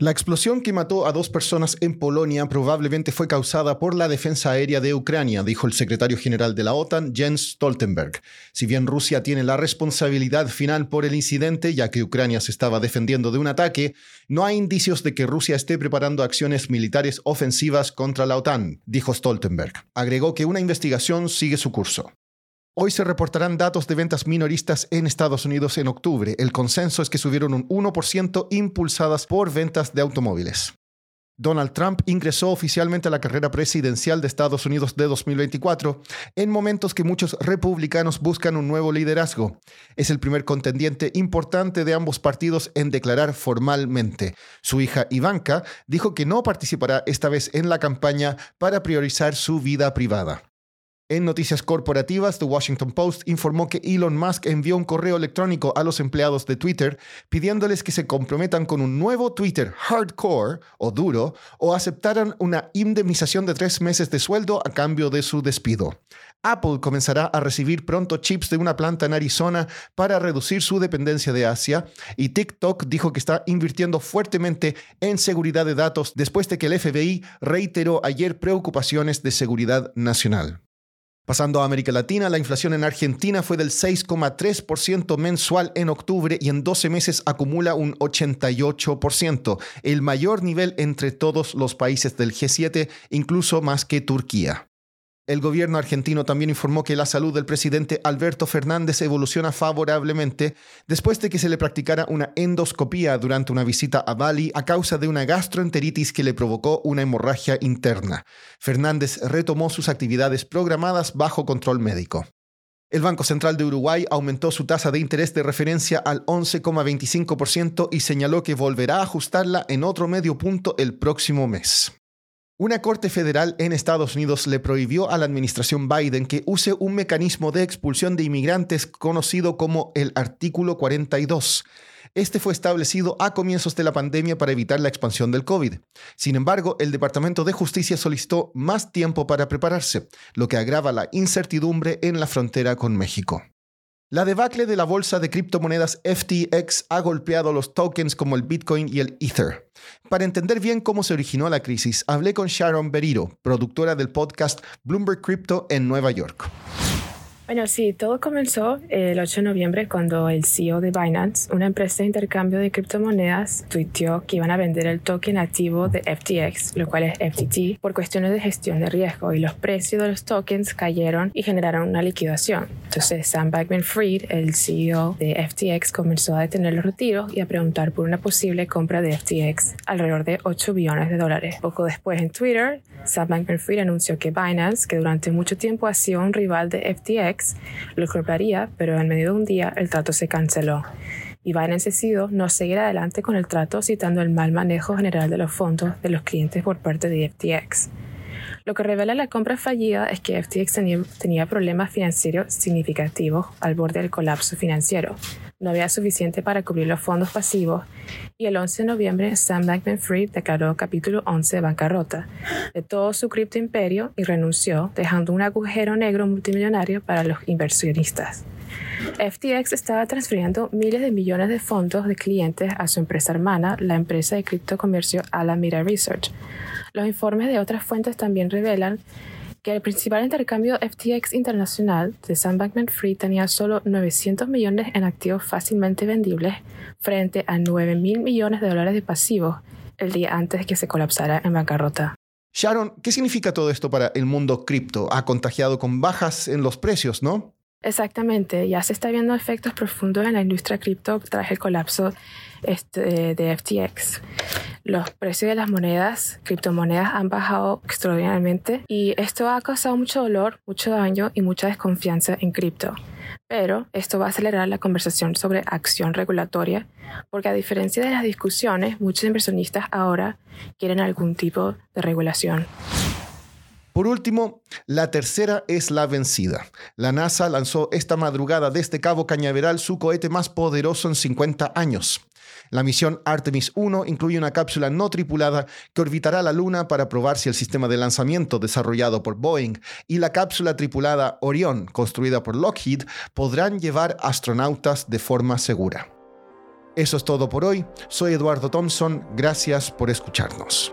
La explosión que mató a dos personas en Polonia probablemente fue causada por la defensa aérea de Ucrania, dijo el secretario general de la OTAN, Jens Stoltenberg. Si bien Rusia tiene la responsabilidad final por el incidente, ya que Ucrania se estaba defendiendo de un ataque, no hay indicios de que Rusia esté preparando acciones militares ofensivas contra la OTAN, dijo Stoltenberg. Agregó que una investigación sigue su curso. Hoy se reportarán datos de ventas minoristas en Estados Unidos en octubre. El consenso es que subieron un 1% impulsadas por ventas de automóviles. Donald Trump ingresó oficialmente a la carrera presidencial de Estados Unidos de 2024 en momentos que muchos republicanos buscan un nuevo liderazgo. Es el primer contendiente importante de ambos partidos en declarar formalmente. Su hija Ivanka dijo que no participará esta vez en la campaña para priorizar su vida privada. En noticias corporativas, The Washington Post informó que Elon Musk envió un correo electrónico a los empleados de Twitter pidiéndoles que se comprometan con un nuevo Twitter hardcore o duro o aceptaran una indemnización de tres meses de sueldo a cambio de su despido. Apple comenzará a recibir pronto chips de una planta en Arizona para reducir su dependencia de Asia y TikTok dijo que está invirtiendo fuertemente en seguridad de datos después de que el FBI reiteró ayer preocupaciones de seguridad nacional. Pasando a América Latina, la inflación en Argentina fue del 6,3% mensual en octubre y en 12 meses acumula un 88%, el mayor nivel entre todos los países del G7, incluso más que Turquía. El gobierno argentino también informó que la salud del presidente Alberto Fernández evoluciona favorablemente después de que se le practicara una endoscopía durante una visita a Bali a causa de una gastroenteritis que le provocó una hemorragia interna. Fernández retomó sus actividades programadas bajo control médico. El Banco Central de Uruguay aumentó su tasa de interés de referencia al 11,25% y señaló que volverá a ajustarla en otro medio punto el próximo mes. Una corte federal en Estados Unidos le prohibió a la administración Biden que use un mecanismo de expulsión de inmigrantes conocido como el artículo 42. Este fue establecido a comienzos de la pandemia para evitar la expansión del COVID. Sin embargo, el Departamento de Justicia solicitó más tiempo para prepararse, lo que agrava la incertidumbre en la frontera con México. La debacle de la bolsa de criptomonedas FTX ha golpeado los tokens como el Bitcoin y el Ether. Para entender bien cómo se originó la crisis, hablé con Sharon Beriro, productora del podcast Bloomberg Crypto en Nueva York. Bueno, sí, todo comenzó el 8 de noviembre cuando el CEO de Binance, una empresa de intercambio de criptomonedas, tuiteó que iban a vender el token activo de FTX, lo cual es FTT, por cuestiones de gestión de riesgo y los precios de los tokens cayeron y generaron una liquidación. Entonces, Sam Bankman-Fried, el CEO de FTX, comenzó a detener los retiros y a preguntar por una posible compra de FTX, alrededor de 8 billones de dólares. Poco después en Twitter, Sam Bankman-Fried anunció que Binance, que durante mucho tiempo ha sido un rival de FTX, lo compraría, pero en medio de un día el trato se canceló. Binance decidió no seguir adelante con el trato citando el mal manejo general de los fondos de los clientes por parte de FTX. Lo que revela la compra fallida es que FTX tenía, problemas financieros significativos al borde del colapso financiero. No había suficiente para cubrir los fondos pasivos y el 11 de noviembre Sam Bankman-Fried declaró capítulo 11 de bancarrota de todo su cripto imperio y renunció, dejando un agujero negro multimillonario para los inversionistas. FTX estaba transfiriendo miles de millones de fondos de clientes a su empresa hermana, la empresa de criptocomercio Alameda Research. Los informes de otras fuentes también revelan que el principal intercambio FTX internacional de Sam Bankman-Fried tenía solo 900 millones en activos fácilmente vendibles frente a 9 mil millones de dólares de pasivos el día antes de que se colapsara en bancarrota. Sharon, ¿qué significa todo esto para el mundo cripto? Ha contagiado con bajas en los precios, ¿no? Exactamente, ya se está viendo efectos profundos en la industria cripto tras el colapso este, de FTX. Los precios de las monedas, criptomonedas, han bajado extraordinariamente y esto ha causado mucho dolor, mucho daño y mucha desconfianza en cripto. Pero esto va a acelerar la conversación sobre acción regulatoria, porque a diferencia de las discusiones, muchos inversionistas ahora quieren algún tipo de regulación. Por último, la tercera es la vencida. La NASA lanzó esta madrugada desde Cabo Cañaveral su cohete más poderoso en 50 años. La misión Artemis 1 incluye una cápsula no tripulada que orbitará la Luna para probar si el sistema de lanzamiento desarrollado por Boeing y la cápsula tripulada Orion, construida por Lockheed, podrán llevar astronautas de forma segura. Eso es todo por hoy. Soy Eduardo Thompson. Gracias por escucharnos.